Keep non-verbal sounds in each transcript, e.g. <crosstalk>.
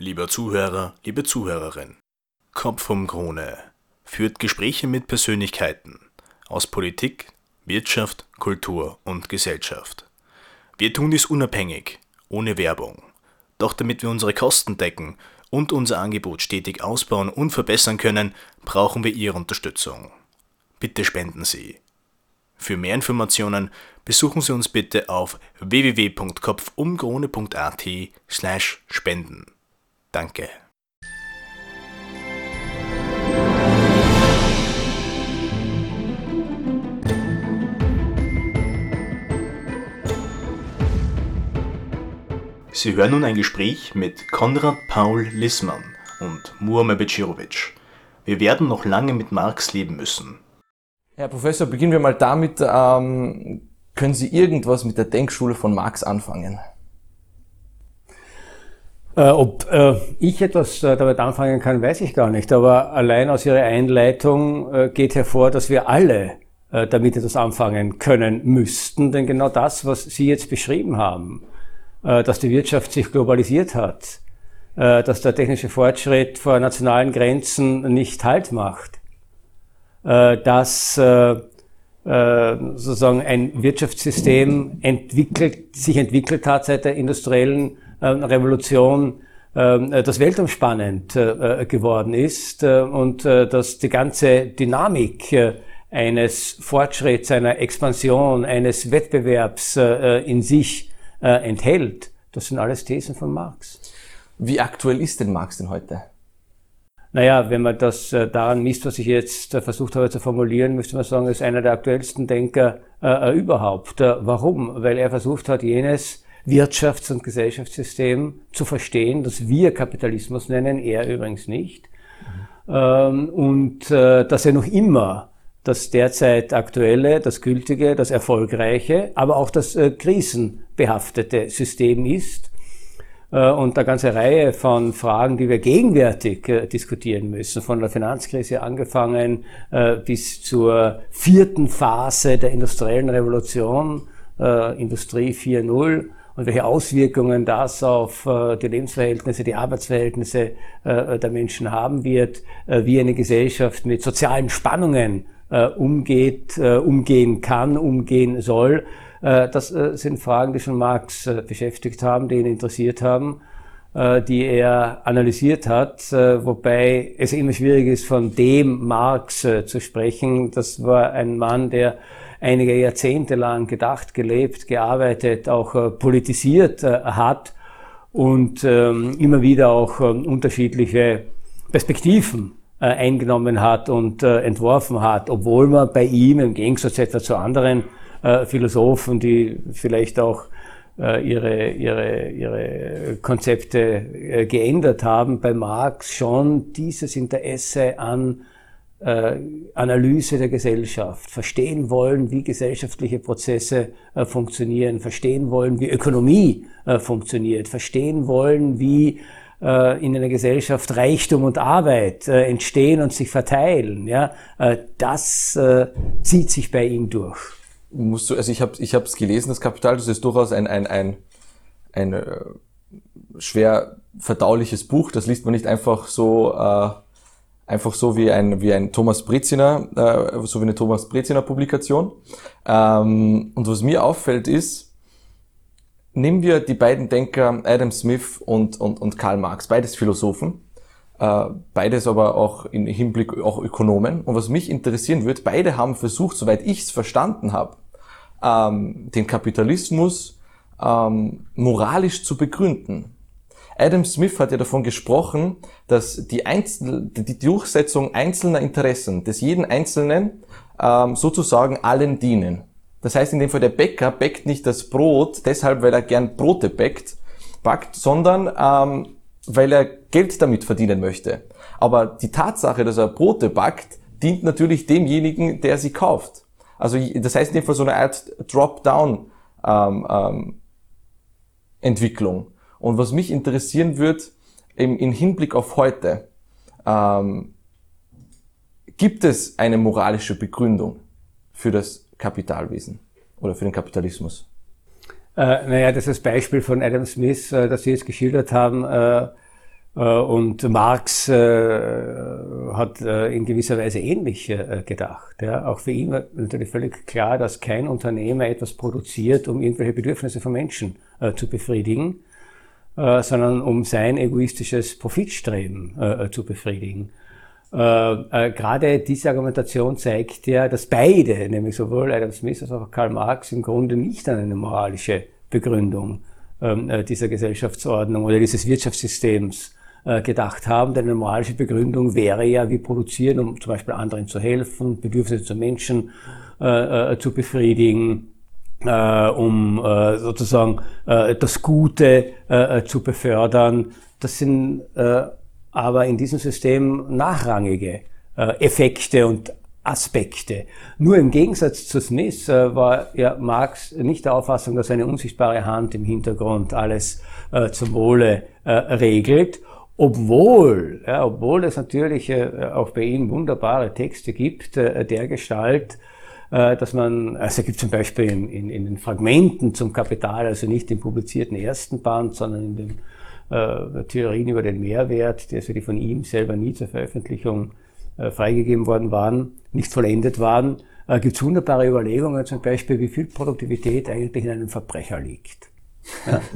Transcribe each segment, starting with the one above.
Lieber Zuhörer, liebe Zuhörerin, Kopf vom Krone führt Gespräche mit Persönlichkeiten aus Politik, Wirtschaft, Kultur und Gesellschaft. Wir tun dies unabhängig, ohne Werbung. Doch damit wir unsere Kosten decken und unser Angebot stetig ausbauen und verbessern können, brauchen wir Ihre Unterstützung. Bitte spenden Sie. Für mehr Informationen besuchen Sie uns bitte auf www.kopfumkrone.at slash spenden. Danke. Sie hören nun ein Gespräch mit Konrad Paul Lissmann und Muammer Becirovic. Wir werden noch lange mit Marx leben müssen. Herr Professor, beginnen wir mal damit. Ähm, können Sie irgendwas mit der Denkschule von Marx anfangen? Äh, ob äh, ich etwas äh, damit anfangen kann, weiß ich gar nicht. Aber allein aus Ihrer Einleitung äh, geht hervor, dass wir alle äh, damit etwas anfangen können müssten. Denn genau das, was Sie jetzt beschrieben haben, äh, dass die Wirtschaft sich globalisiert hat, dass der technische Fortschritt vor nationalen Grenzen nicht Halt macht, äh, dass äh, äh, sozusagen ein Wirtschaftssystem entwickelt, sich entwickelt hat seit der industriellen Revolution, das weltumspannend geworden ist und dass die ganze Dynamik eines Fortschritts, einer Expansion, eines Wettbewerbs in sich enthält. Das sind alles Thesen von Marx. Wie aktuell ist denn Marx denn heute? Naja, wenn man das äh, daran misst, was ich jetzt äh, versucht habe zu formulieren, müsste man sagen, er ist einer der aktuellsten Denker äh, äh überhaupt. Äh, warum? Weil er versucht hat, jenes Wirtschafts- und Gesellschaftssystem zu verstehen, das wir Kapitalismus nennen, er übrigens nicht. Mhm. Und äh, dass er noch immer das derzeit aktuelle, das gültige, das erfolgreiche, aber auch das äh, krisenbehaftete System ist äh, und eine ganze Reihe von Fragen, die wir gegenwärtig diskutieren müssen, von der Finanzkrise angefangen bis zur vierten Phase der industriellen Revolution, Industrie 4.0 und welche Auswirkungen das auf die Lebensverhältnisse, die Arbeitsverhältnisse der Menschen haben wird, wie eine Gesellschaft mit sozialen Spannungen umgeht, umgehen kann, umgehen soll äh, das äh, sind Fragen, die schon Marx äh, beschäftigt haben, die ihn interessiert haben, die er analysiert hat, wobei es immer schwierig ist, von dem Marx zu sprechen. Das war ein Mann, der einige Jahrzehnte lang gedacht, gelebt, gearbeitet, auch politisiert hat und ähm, immer wieder auch ähm, unterschiedliche Perspektiven eingenommen hat und entworfen hat, obwohl man bei ihm im Gegensatz etwa zu anderen äh, Philosophen, die vielleicht auch äh, ihre, ihre, ihre Konzepte äh, geändert haben, bei Marx schon dieses Interesse an äh, Analyse der Gesellschaft, verstehen wollen, wie gesellschaftliche Prozesse äh, funktionieren, verstehen wollen, wie Ökonomie äh, funktioniert, verstehen wollen, wie äh, in einer Gesellschaft Reichtum und Arbeit äh, entstehen und sich verteilen. Ja, äh, das zieht sich bei ihm durch musst du, also ich habe ich es gelesen, das Kapital, das ist durchaus ein, ein, ein, ein schwer verdauliches Buch. Das liest man nicht einfach so, einfach so wie ein, wie ein Thomas Breziner, äh, so wie eine Thomas Breziner Publikation. Ähm, und was mir auffällt ist, nehmen wir die beiden Denker Adam Smith und, und, und Karl Marx, beides Philosophen. Äh, beides aber auch im Hinblick auch Ökonomen. Und was mich interessieren wird, beide haben versucht, soweit ich es verstanden habe, ähm, den Kapitalismus ähm, moralisch zu begründen. Adam Smith hat ja davon gesprochen, dass die, Einzel die Durchsetzung einzelner Interessen des jeden Einzelnen ähm, sozusagen allen dienen. Das heißt in dem Fall, der Bäcker bäckt nicht das Brot deshalb, weil er gern Brote bäckt, backt, sondern ähm, weil er Geld damit verdienen möchte. Aber die Tatsache, dass er Brote backt, dient natürlich demjenigen, der sie kauft. Also das heißt in dem Fall so eine Art Drop-down ähm, ähm, Entwicklung. Und was mich interessieren wird, im, im Hinblick auf heute, ähm, gibt es eine moralische Begründung für das Kapitalwesen oder für den Kapitalismus? Äh, naja, das ist das Beispiel von Adam Smith, äh, das Sie jetzt geschildert haben, äh, Und Marx hat in gewisser Weise ähnlich gedacht. Auch für ihn war natürlich völlig klar, dass kein Unternehmer etwas produziert, um irgendwelche Bedürfnisse von Menschen zu befriedigen, sondern um sein egoistisches Profitstreben zu befriedigen. Gerade diese Argumentation zeigt ja, dass beide, nämlich sowohl Adam Smith als auch Karl Marx, im Grunde nicht an eine moralische Begründung ähm, äh, dieser Gesellschaftsordnung oder dieses Wirtschaftssystems äh, gedacht haben. Denn eine moralische Begründung wäre ja, wir produzieren, um zum Beispiel anderen zu helfen, Bedürfnisse zu Menschen äh, zu befriedigen, um sozusagen das Gute zu befördern. Das sind aber in diesem System nachrangige Effekte und Aspekte. Nur im Gegensatz zu Smith äh, war ja Marx nicht der Auffassung, dass eine unsichtbare Hand im Hintergrund alles äh, zum Wohle äh, regelt, obwohl, ja, obwohl es natürlich äh, auch bei ihm wunderbare Texte gibt, äh, der Gestalt, äh, dass man, also gibt zum Beispiel in, in, in, den Fragmenten zum Kapital, also nicht im publizierten ersten Band, sondern in den Theorien über den Mehrwert, die, also die von ihm selber nie zur Veröffentlichung äh, freigegeben worden waren, nicht vollendet waren, äh, gibt es wunderbare Überlegungen, zum Beispiel, wie viel Produktivität eigentlich in einem Verbrecher liegt. Ja. <laughs>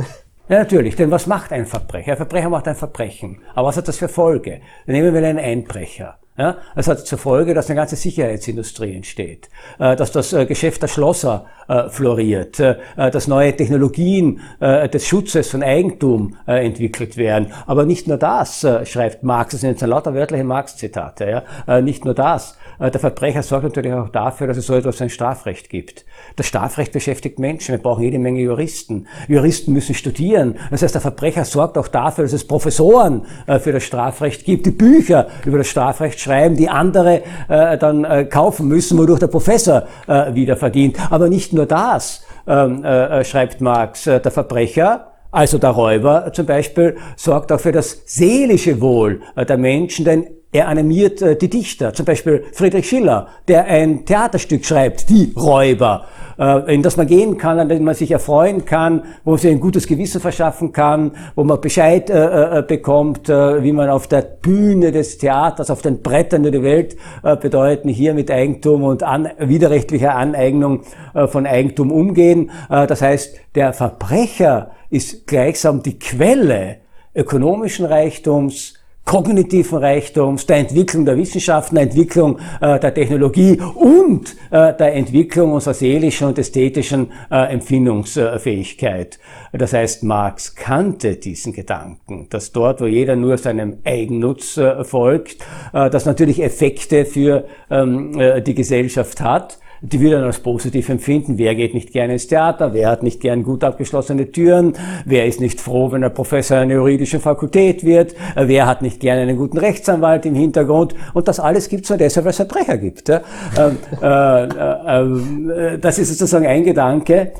Ja, natürlich, denn was macht ein Verbrecher? Ein Verbrecher macht ein Verbrechen. Aber was hat das für Folge? Nehmen wir einen Einbrecher. Ja, das hat zur Folge, dass eine ganze Sicherheitsindustrie entsteht, äh, dass das äh, Geschäft der Schlosser äh, floriert, dass neue Technologien des Schutzes von Eigentum entwickelt werden. Aber nicht nur das, schreibt Marx, das sind jetzt lauter wörtliche Marx-Zitate, ja, nicht nur das. Der Verbrecher sorgt natürlich auch dafür, dass es so etwas ein Strafrecht gibt. Das Strafrecht beschäftigt Menschen. Wir brauchen jede Menge Juristen. Juristen müssen studieren. Das heißt, der Verbrecher sorgt auch dafür, dass es Professoren für das Strafrecht gibt, die Bücher über das Strafrecht schreiben, die andere äh, dann äh, kaufen müssen, wodurch der Professor äh, wieder verdient. Aber nicht nur das, ähm, äh, äh schreibt Marx, äh, der Verbrecher, also der Räuber zum Beispiel, sorgt auch für das seelische Wohl äh, der Menschen, denn er animiert äh, die Dichter, zum Beispiel Friedrich Schiller, der ein Theaterstück schreibt, Die Räuber, äh, in das man gehen kann, an dem man sich erfreuen kann, wo man sich ein gutes Gewissen verschaffen kann, wo man Bescheid äh, äh bekommt, äh, wie man auf der Bühne des Theaters, auf den Brettern, die Welt äh, bedeuten, hier mit Eigentum und an, widerrechtlicher Aneignung von Eigentum umgehen. das heißt, der Verbrecher ist gleichsam die Quelle ökonomischen Reichtums, kognitiven Reichtums, der Entwicklung der Wissenschaften, der Entwicklung äh, der Technologie und äh, der Entwicklung unserer seelischen und ästhetischen äh, Empfindungsfähigkeit. Das heißt, Marx kannte diesen Gedanken, dass dort, wo jeder nur seinem Eigennutz äh, folgt, äh, das natürlich Effekte für ähm, äh, die Gesellschaft hat die wir dann als positiv empfinden. Wer geht nicht gerne ins Theater? Wer hat nicht gern gut abgeschlossene Türen? Wer ist nicht froh, wenn er Professor einer juridischen Fakultät wird? Wer hat nicht gerne einen guten Rechtsanwalt im Hintergrund? Und das alles gibt es nur deshalb, weil es Verbrecher gibt. Ähm, äh, äh, äh, das ist sozusagen ein Gedanke.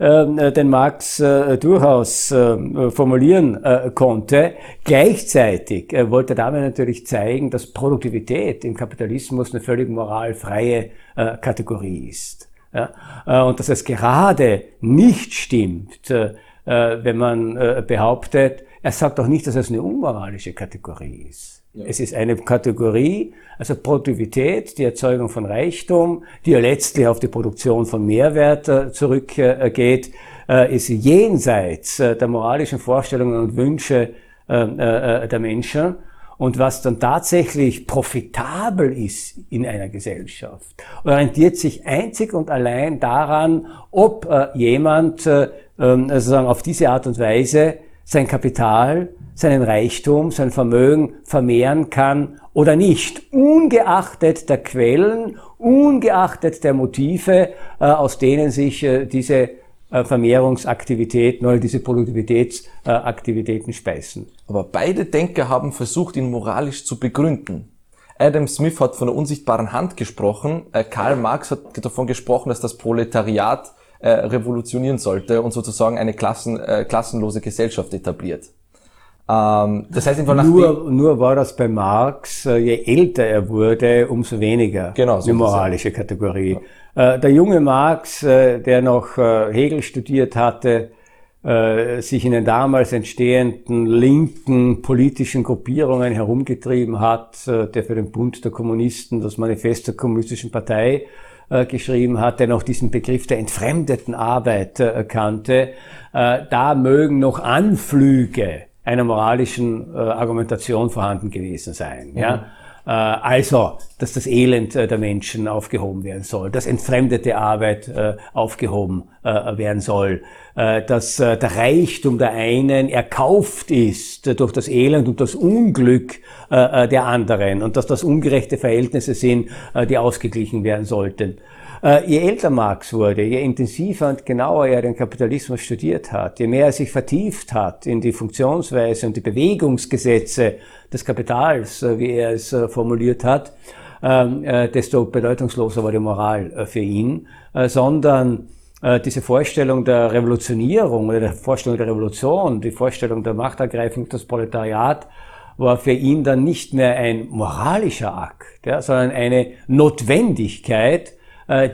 Ähm, äh, den Marx äh, durchaus äh, formulieren äh, konnte. Gleichzeitig äh, wollte er damit natürlich zeigen, dass Produktivität im Kapitalismus eine völlig moralfreie äh, Kategorie ist. Ja? und dass es gerade nicht stimmt, wenn man behauptet, er sagt auch nicht, dass es eine unmoralische Kategorie ist. Ja. Es ist eine Kategorie, also Produktivität, die Erzeugung von Reichtum, die ja letztlich auf die Produktion von Mehrwert äh, zurückgeht, äh, ist jenseits äh, der moralischen Vorstellungen und Wünsche der Menschen. Und was dann tatsächlich profitabel ist in einer Gesellschaft, orientiert sich einzig und allein daran, ob jemand ähm, sozusagen auf diese Art und Weise sein Kapital seinen Reichtum, sein Vermögen vermehren kann oder nicht, ungeachtet der Quellen, ungeachtet der Motive, äh, aus denen sich äh, diese äh, Vermehrungsaktivitäten oder diese Produktivitätsaktivitäten speisen. Aber beide Denker haben versucht, ihn moralisch zu begründen. Adam Smith hat von der unsichtbaren Hand gesprochen. Karl Marx hat davon gesprochen, dass das Proletariat revolutionieren sollte und sozusagen eine Klassen, klassenlose Gesellschaft etabliert. Ähm, das heißt einfach nur, nur war das bei Marx, äh, je älter er wurde, umso weniger genau, so eine moralische Kategorie. Ja. Äh, der junge Marx, äh, der noch Hegel studiert hatte, sich in den damals entstehenden linken politischen Gruppierungen herumgetrieben hat, der für den Bund der Kommunisten das Manifest der Kommunistischen Partei geschrieben hat, der noch diesen Begriff der entfremdeten Arbeit kannte, da mögen noch Anflüge einer moralischen Argumentation vorhanden gewesen sein. Mhm. Ja? Äh, also, dass das Elend äh, der Menschen aufgehoben werden soll, dass entfremdete Arbeit äh, aufgehoben werden soll, dass der Reichtum der einen erkauft ist durch das Elend und das Unglück der anderen und dass das ungerechte Verhältnisse sind, die ausgeglichen werden sollten. Äh, je älter Marx wurde, je intensiver und genauer er den Kapitalismus studiert hat, je mehr er sich vertieft hat in die Funktionsweise und die Bewegungsgesetze des Kapitals, äh, wie er es äh, formuliert hat, ähm, desto bedeutungsloser war die Moral für ihn, sondern diese Vorstellung der Revolutionierung oder der Vorstellung der Revolution, die Vorstellung der Machtergreifung des Proletariat, war für ihn dann nicht mehr ein moralischer Akt, ja, sondern eine Notwendigkeit,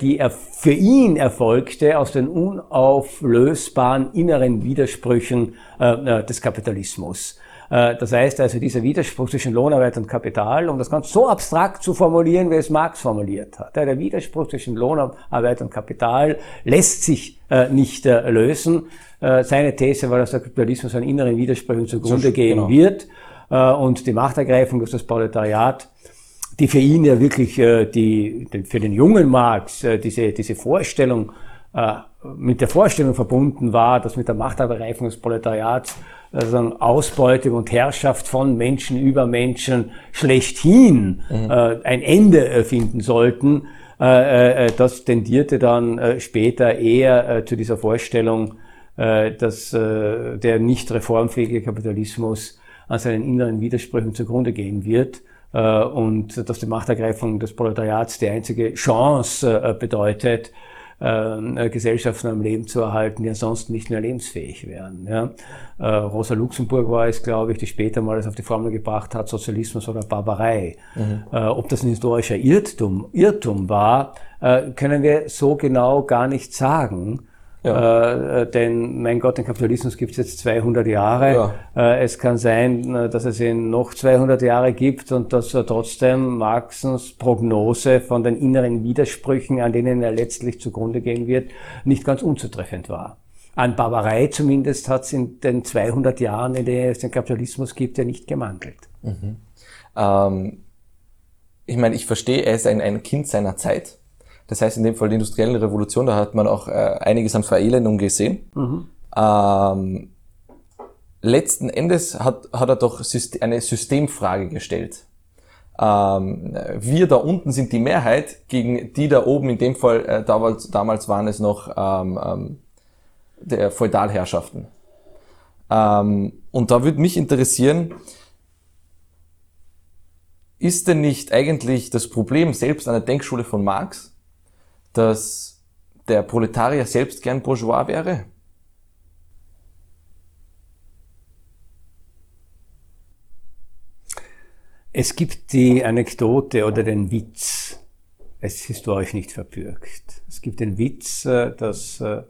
die er für ihn erfolgte aus den unauflösbaren inneren Widersprüchen äh, äh, des Kapitalismus. Das heißt also, dieser Widerspruch zwischen Lohnarbeit und Kapital, um das ganz so abstrakt zu formulieren, wie es Marx formuliert hat. Der Widerspruch zwischen Lohnarbeit und Kapital lässt sich nicht lösen. Seine These war, dass der Kapitalismus an inneren Widersprüchen zugrunde gehen genau. wird und die Machtergreifung durch das Proletariat die für ihn ja wirklich äh, die, für den jungen Marx äh, diese, diese Vorstellung äh, mit der Vorstellung verbunden war, dass mit der Machterbereifung des Proletariats also Ausbeutung und Herrschaft von Menschen über Menschen schlechthin mhm. äh, ein Ende äh, finden sollten. Äh, äh, das tendierte dann äh, später eher äh, zu dieser Vorstellung, äh, dass äh, der nicht reformfähige Kapitalismus an seinen inneren Widersprüchen zugrunde gehen wird äh, und dass die Machtergreifung des Proletariats die einzige Chance äh, bedeutet, äh, Gesellschaften am Leben zu erhalten, die ansonsten nicht mehr lebensfähig wären. Ja. Rosa Luxemburg war es, glaube ich, die später mal das auf die Formel gebracht hat, Sozialismus oder Barbarei. Mhm. ob das ein historischer Irrtum, Irrtum war, können wir so genau gar nicht sagen. Ja. Äh, denn, mein Gott, den Kapitalismus gibt es jetzt 200 Jahre. Ja. Äh, es kann sein, äh, dass es ihn noch 200 Jahre gibt und dass er trotzdem Marxens Prognose von den inneren Widersprüchen, an denen er letztlich zugrunde gehen wird, nicht ganz unzutreffend war. An Barbarei zumindest hat es in den 200 Jahren, in denen es den Kapitalismus gibt, ja nicht gemangelt. Mhm. Ähm, ich meine, ich verstehe, er ist ein, ein Kind seiner Zeit. Das heißt, in dem Fall die industrielle Revolution, da hat man auch äh, einiges an Verelendung gesehen. Mhm. Ähm, letzten Endes hat, hat er doch eine Systemfrage gestellt. Ähm, wir da unten sind die Mehrheit gegen die da oben, in dem Fall äh, damals, damals waren es noch ähm, ähm, der Feudalherrschaften. Ähm, und da würde mich interessieren, ist denn nicht eigentlich das Problem selbst an der Denkschule von Marx, dass der Proletarier selbst gern Bourgeois wäre? Es gibt die Anekdote oder den Witz, es ist historisch nicht verbürgt. Es gibt den Witz, äh, dass äh,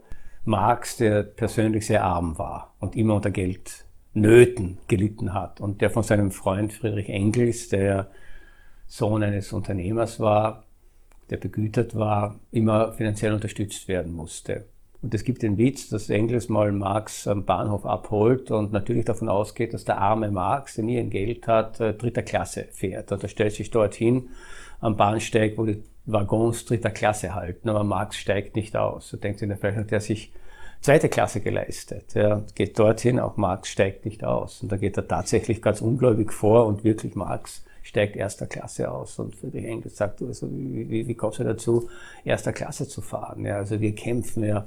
Marx, der persönlich sehr arm war und immer unter Geldnöten gelitten hat und der von seinem Freund Friedrich Engels, der Sohn eines Unternehmers war, der begütert war, immer finanziell unterstützt werden musste. Und es gibt den Witz, dass Engels mal Marx am Bahnhof abholt und natürlich davon ausgeht, dass der arme Marx, der nie ein Geld hat, äh, dritter Klasse fährt. Und er stellt sich dorthin am Bahnsteig, wo die Waggons dritter Klasse halten, aber Marx steigt nicht aus. Er denkt sich, vielleicht hat er sich zweite Klasse geleistet. Er geht dorthin, auch Marx steigt nicht aus. Und da geht er tatsächlich ganz ungläubig vor und wirklich Marx steigt erster Klasse aus. Und Friedrich Engels sagt, also, wie, wie, kommst du dazu, erster Klasse zu fahren? Ja, also wir kämpfen ja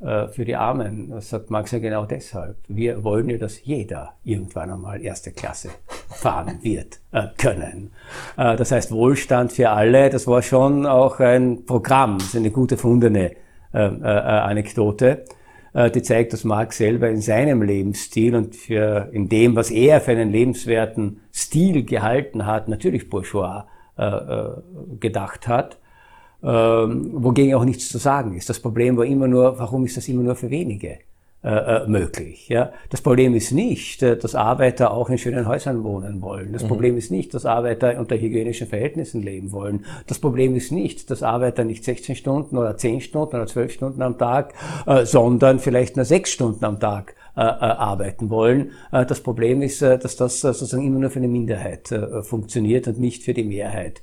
äh, für die Armen. Das sagt Marx ja genau deshalb. Wir wollen ja, dass jeder irgendwann einmal erste Klasse fahren wird äh, können. Äh, das heißt, Wohlstand für alle, das war schon auch ein Programm, das ist eine gute fundene äh, äh, Anekdote. Äh, die zeigt, dass Marx selber in seinem Lebensstil und für, in dem, was er für einen lebenswerten Stil gehalten hat, natürlich bourgeois äh, äh, gedacht hat, ähm, wogegen auch nichts zu sagen ist. Das Problem war immer nur, warum ist das immer nur für wenige äh, äh, möglich. Ja? Das Problem ist nicht, äh, dass Arbeiter auch in schönen Häusern wohnen wollen. Das mhm. Problem ist nicht, dass Arbeiter unter hygienischen Verhältnissen leben wollen. Das Problem ist nicht, dass Arbeiter nicht 16 Stunden oder 10 Stunden oder 12 Stunden am Tag, äh, sondern vielleicht nur 6 Stunden am Tag äh, arbeiten wollen. Das Problem ist, dass das sozusagen immer nur für eine Minderheit funktioniert und nicht für die Mehrheit.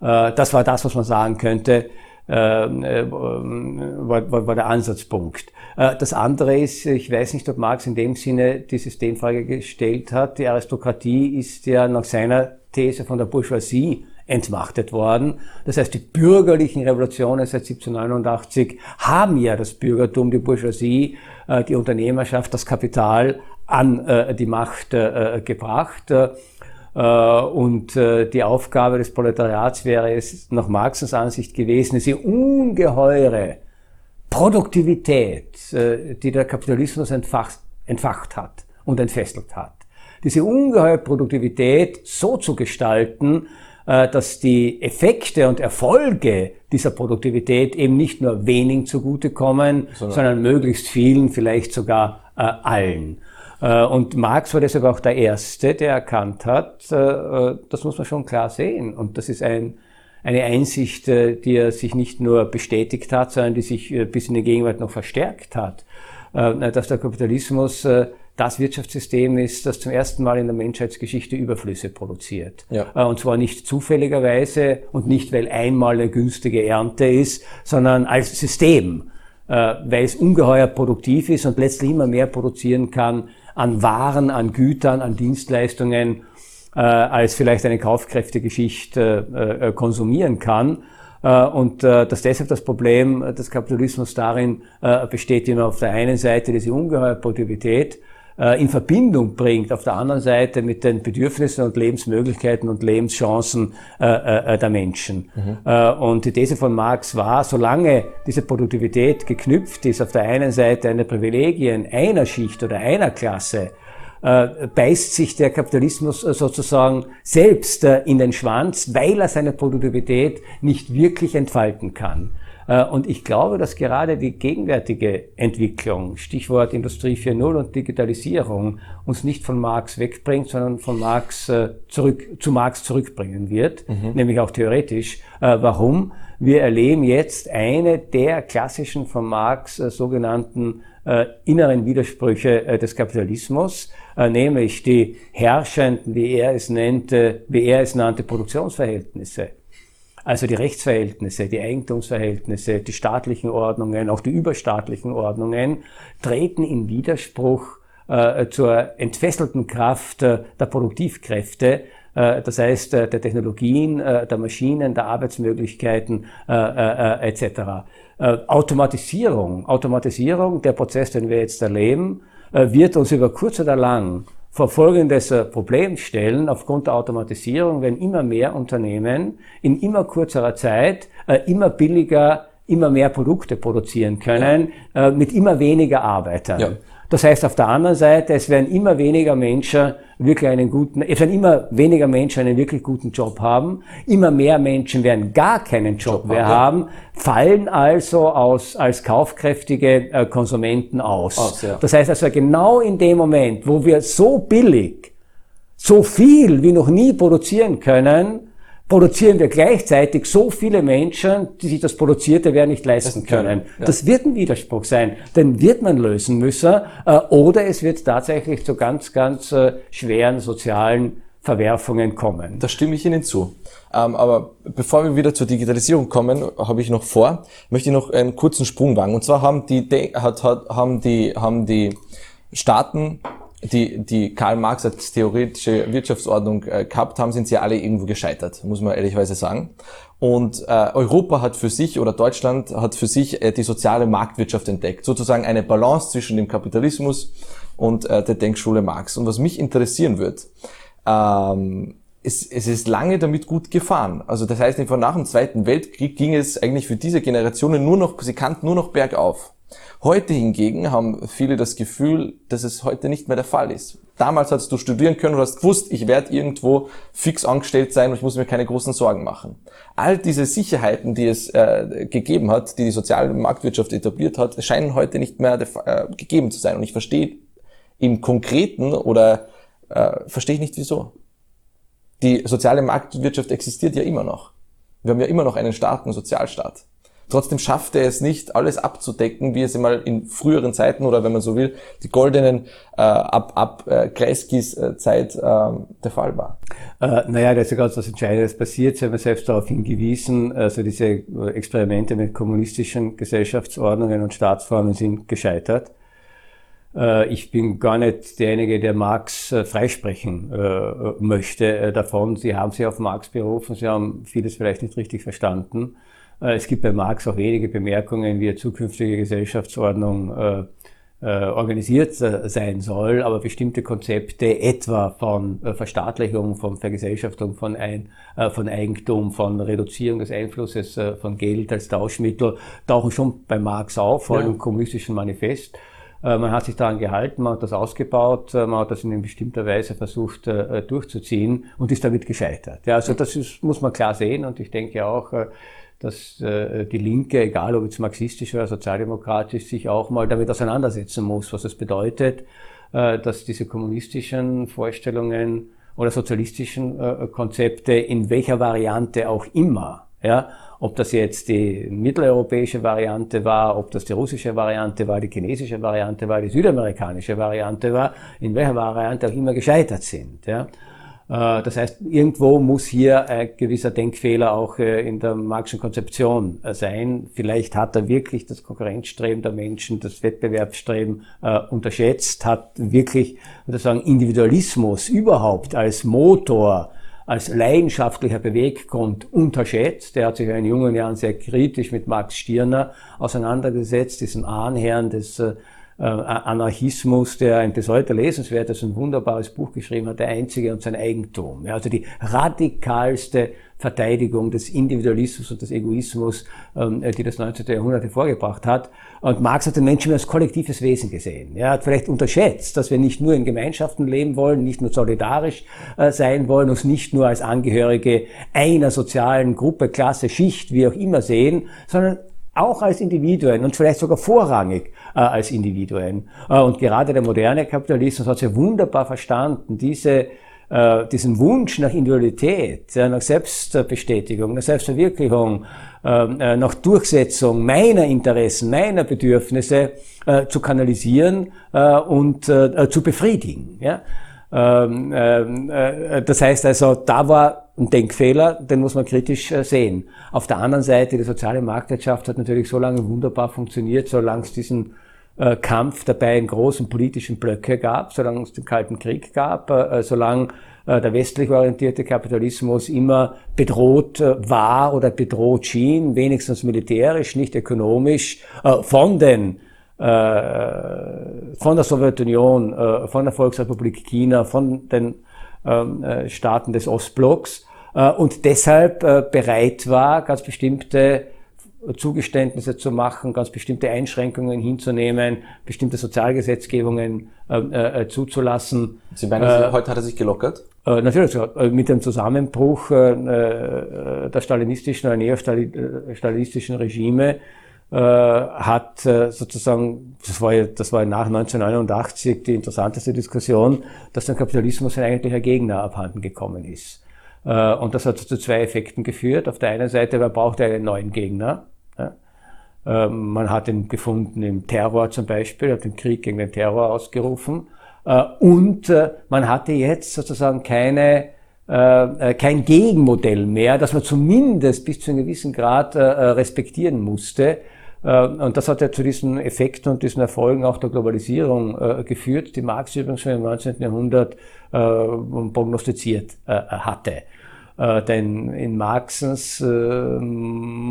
das war das, was man sagen könnte. Ähm, äh, war, war, war der Ansatzpunkt. Äh, das andere ist, ich weiß nicht, ob Marx in dem Sinne die Systemfrage gestellt hat. Die Aristokratie ist ja nach seiner These von der Bourgeoisie entmachtet worden. Das heißt, die bürgerlichen Revolutionen seit 1789 haben ja das Bürgertum, die Bourgeoisie, äh, die Unternehmerschaft, das Kapital an die Macht gebracht. Äh, und äh, die Aufgabe des Proletariats wäre es nach Marxens Ansicht gewesen, diese ungeheure Produktivität, äh, die der Kapitalismus entfacht, entfacht hat und entfesselt hat. Diese ungeheure Produktivität so zu gestalten, dass die Effekte und Erfolge dieser Produktivität eben nicht nur wenigen zugutekommen, sondern, sondern möglichst vielen, vielleicht sogar allen. Äh, und Marx war deshalb auch der Erste, der erkannt hat, äh, äh, das muss man schon klar sehen. Und das ist ein, eine Einsicht, die er sich nicht nur bestätigt hat, sondern die sich bis in die Gegenwart noch verstärkt hat, dass der Kapitalismus das Wirtschaftssystem ist, das zum ersten Mal in der Menschheitsgeschichte Überflüsse produziert. Ja. Und zwar nicht zufälligerweise und nicht, weil einmal eine günstige Ernte ist, sondern als System, weil es ungeheuer produktiv ist und letztlich immer mehr produzieren kann, an Waren, an Gütern, an Dienstleistungen, äh, als vielleicht eine kaufkräftige Schicht äh, äh, konsumieren kann. Äh, und äh, dass deshalb das Problem des Kapitalismus darin äh, besteht, immer auf der einen Seite diese ungeheure Produktivität in Verbindung bringt, auf der anderen Seite mit den Bedürfnissen und Lebensmöglichkeiten und Lebenschancen äh, äh, der Menschen. Mhm. und die These von Marx war, solange diese Produktivität geknüpft ist auf der einen Seite an die Privilegien einer Schicht oder einer Klasse, beißt sich der Kapitalismus sozusagen selbst in den Schwanz, weil er seine Produktivität nicht wirklich entfalten kann. Äh, und ich glaube, dass gerade die gegenwärtige Entwicklung, Stichwort Industrie 4.0 und Digitalisierung, uns nicht von Marx wegbringt, sondern von Marx äh, zurück, zu Marx zurückbringen wird, mhm. nämlich auch theoretisch. Äh, warum? Wir erleben jetzt eine der klassischen von Marx sogenannten inneren Widersprüche des Kapitalismus, nämlich die herrschenden, wie er es nannte, wie er es nannte, Produktionsverhältnisse also die Rechtsverhältnisse, die Eigentumsverhältnisse, die staatlichen Ordnungen, auch die überstaatlichen Ordnungen treten in Widerspruch äh, zur entfesselten Kraft äh, der Produktivkräfte, äh, das heißt äh, der Technologien, äh, der Maschinen, der Arbeitsmöglichkeiten etc. Automatisierung, Automatisierung, der Prozess, den wir jetzt erleben, wird uns über kurz oder lang vor folgendes äh, Problem stellen. Aufgrund der Automatisierung werden immer mehr Unternehmen in immer kürzerer Zeit äh, immer billiger, immer mehr Produkte produzieren können, ja. Äh, mit immer weniger Arbeitern. Ja. Das heißt auf der anderen Seite, es werden immer weniger Menschen wirklich einen guten, es werden immer weniger Menschen einen wirklich guten Job haben, immer mehr Menschen werden gar keinen Job, Job mehr haben, fallen also aus, als kaufkräftige äh, Konsumenten aus. aus ja. Das heißt also genau in dem Moment, wo wir so billig, so viel wie noch nie produzieren können, produzieren wir gleichzeitig so viele Menschen, die sich das Produzierte werden nicht leisten können. Ja. Das wird ein Widerspruch sein, den wird man lösen müssen, äh, oder es wird tatsächlich zu ganz, ganz äh, schweren sozialen Verwerfungen kommen. Da stimme ich Ihnen zu. Ähm, aber bevor wir wieder zur Digitalisierung kommen, habe ich noch vor, möchte ich noch einen kurzen Sprung wagen. Und zwar haben die, hat, hat, haben die, haben die Staaten die, die Karl Marx als theoretische Wirtschaftsordnung äh, gehabt haben, sind sie alle irgendwo gescheitert, muss man ehrlicherweise sagen. Und äh, Europa hat für sich oder Deutschland hat für sich äh, die soziale Marktwirtschaft entdeckt, sozusagen eine Balance zwischen dem Kapitalismus und äh, der Denkschule Marx. Und was mich interessieren wird, ähm, es, es ist lange damit gut gefahren. Also das heißt, nach dem Zweiten Weltkrieg ging es eigentlich für diese Generationen nur noch, sie kannten nur noch bergauf. Heute hingegen haben viele das Gefühl, dass es heute nicht mehr der Fall ist. damals hast du studieren können und hast gewusst, ich werde irgendwo fix angestellt sein und ich muss mir keine großen Sorgen machen. All diese Sicherheiten, die es äh, gegeben hat, die die soziale Marktwirtschaft etabliert hat, scheinen heute nicht mehr äh, gegeben zu sein. Und ich verstehe im Konkreten oder äh, verstehe ich nicht wieso. Die soziale Marktwirtschaft existiert ja immer noch. Wir haben ja immer noch einen Staat, einen Sozialstaat. Trotzdem schafft er es nicht, alles abzudecken, wie es einmal in früheren Zeiten oder wenn man so will, die goldenen äh, ab, ab äh, Kreiskis äh, Zeit äh, der Fall war. Äh, naja, da ist ja ganz was Entscheidendes passiert. Sie haben ja selbst darauf hingewiesen, also diese Experimente mit kommunistischen Gesellschaftsordnungen und Staatsformen sind gescheitert. Äh, ich bin gar nicht derjenige, der Marx äh, freisprechen äh, möchte davon. Sie haben sich auf Marx berufen, Sie haben vieles vielleicht nicht richtig verstanden. Es gibt bei Marx auch wenige Bemerkungen, wie eine zukünftige Gesellschaftsordnung organisiert sein soll, aber bestimmte Konzepte, etwa von Verstaatlichung, von Vergesellschaftung von, ein, von Eigentum, von Reduzierung des Einflusses von Geld als Tauschmittel, tauchen schon bei Marx auf, vor allem ja. im kommunistischen Manifest. Äh, man hat sich daran gehalten, man hat das ausgebaut, äh, man hat das in bestimmter Weise versucht äh, durchzuziehen und ist damit gescheitert. Ja, also das ist, muss man klar sehen und ich denke auch, dass die Linke, egal ob jetzt marxistisch oder sozialdemokratisch, sich auch mal damit auseinandersetzen muss, was es bedeutet, dass diese kommunistischen Vorstellungen oder sozialistischen Konzepte in welcher Variante auch immer, ja, ob das jetzt die mitteleuropäische Variante war, ob das die russische Variante war, die chinesische Variante war, die südamerikanische Variante war, in welcher Variante auch immer gescheitert sind. Ja. Äh, das heißt, irgendwo muss hier ein gewisser Denkfehler auch äh, in der Marxischen Konzeption äh, sein. Vielleicht hat er wirklich das Konkurrenzstreben der Menschen, das Wettbewerbsstreben unterschätzt, hat wirklich, würde sagen, Individualismus überhaupt als Motor als leidenschaftlicher Beweggrund unterschätzt. Er hat sich in jungen Jahren sehr kritisch mit Max Stirner auseinandergesetzt, diesem Ahnherrn des Anarchismus, der ein bis heute lesenswertes und wunderbares Buch geschrieben hat, der Einzige und sein Eigentum. Ja, also die radikalste Verteidigung des Individualismus und des Egoismus, ähm, die das 19. Jahrhundert hervorgebracht hat. Und Marx hat den Menschen als kollektives Wesen gesehen. Er hat vielleicht unterschätzt, dass wir nicht nur in Gemeinschaften leben wollen, nicht nur solidarisch äh, sein wollen, uns nicht nur als Angehörige einer sozialen Gruppe, Klasse, Schicht, wie auch immer sehen, sondern auch als Individuen und vielleicht sogar vorrangig äh, als Individuen. Äh, und gerade der moderne Kapitalismus hat sehr wunderbar verstanden, diese äh, diesen Wunsch nach Individualität, ja, nach Selbstbestätigung, nach Selbstverwirklichung, äh, nach Durchsetzung meiner Interessen, meiner Bedürfnisse äh, zu kanalisieren äh, und äh, zu befriedigen. Ja? Ähm, äh, das heißt also, da war ein Denkfehler, den muss man kritisch sehen. Auf der anderen Seite, die soziale Marktwirtschaft hat natürlich so lange wunderbar funktioniert, solange es diesen äh, Kampf dabei in großen politischen Blöcke gab, solange es den Kalten Krieg gab, äh, solange äh, der westlich orientierte Kapitalismus immer bedroht war oder bedroht schien, wenigstens militärisch, nicht ökonomisch, von den von der Sowjetunion, von der Volksrepublik China, von den ähm, Staaten des Ostblocks und deshalb bereit war, ganz bestimmte Zugeständnisse zu machen, ganz bestimmte Einschränkungen hinzunehmen, bestimmte Sozialgesetzgebungen äh, äh, zuzulassen. Sie meinen, äh, heute hat er sich gelockert? Äh, natürlich, äh, mit dem Zusammenbruch äh, der stalinistischen oder neostalinistischen Regime hat sozusagen, das war, ja, das war nach 1989 die interessanteste Diskussion, dass der Kapitalismus ein eigentlicher Gegner abhanden gekommen ist. Und das hat zu zwei Effekten geführt. Auf der einen Seite, man braucht einen neuen Gegner. Ähm, man hat ihn gefunden im Terror zum Beispiel, hat den Krieg gegen den Terror ausgerufen. Äh, und äh, man hatte jetzt sozusagen keine, äh, kein Gegenmodell mehr, das man zumindest bis zu einem gewissen Grad respektieren musste. Und das hat ja zu diesen Effekten und diesen Erfolgen auch der Globalisierung geführt, die Marx übrigens schon im 19. Jahrhundert prognostiziert hatte. Äh, denn in Marxens äh,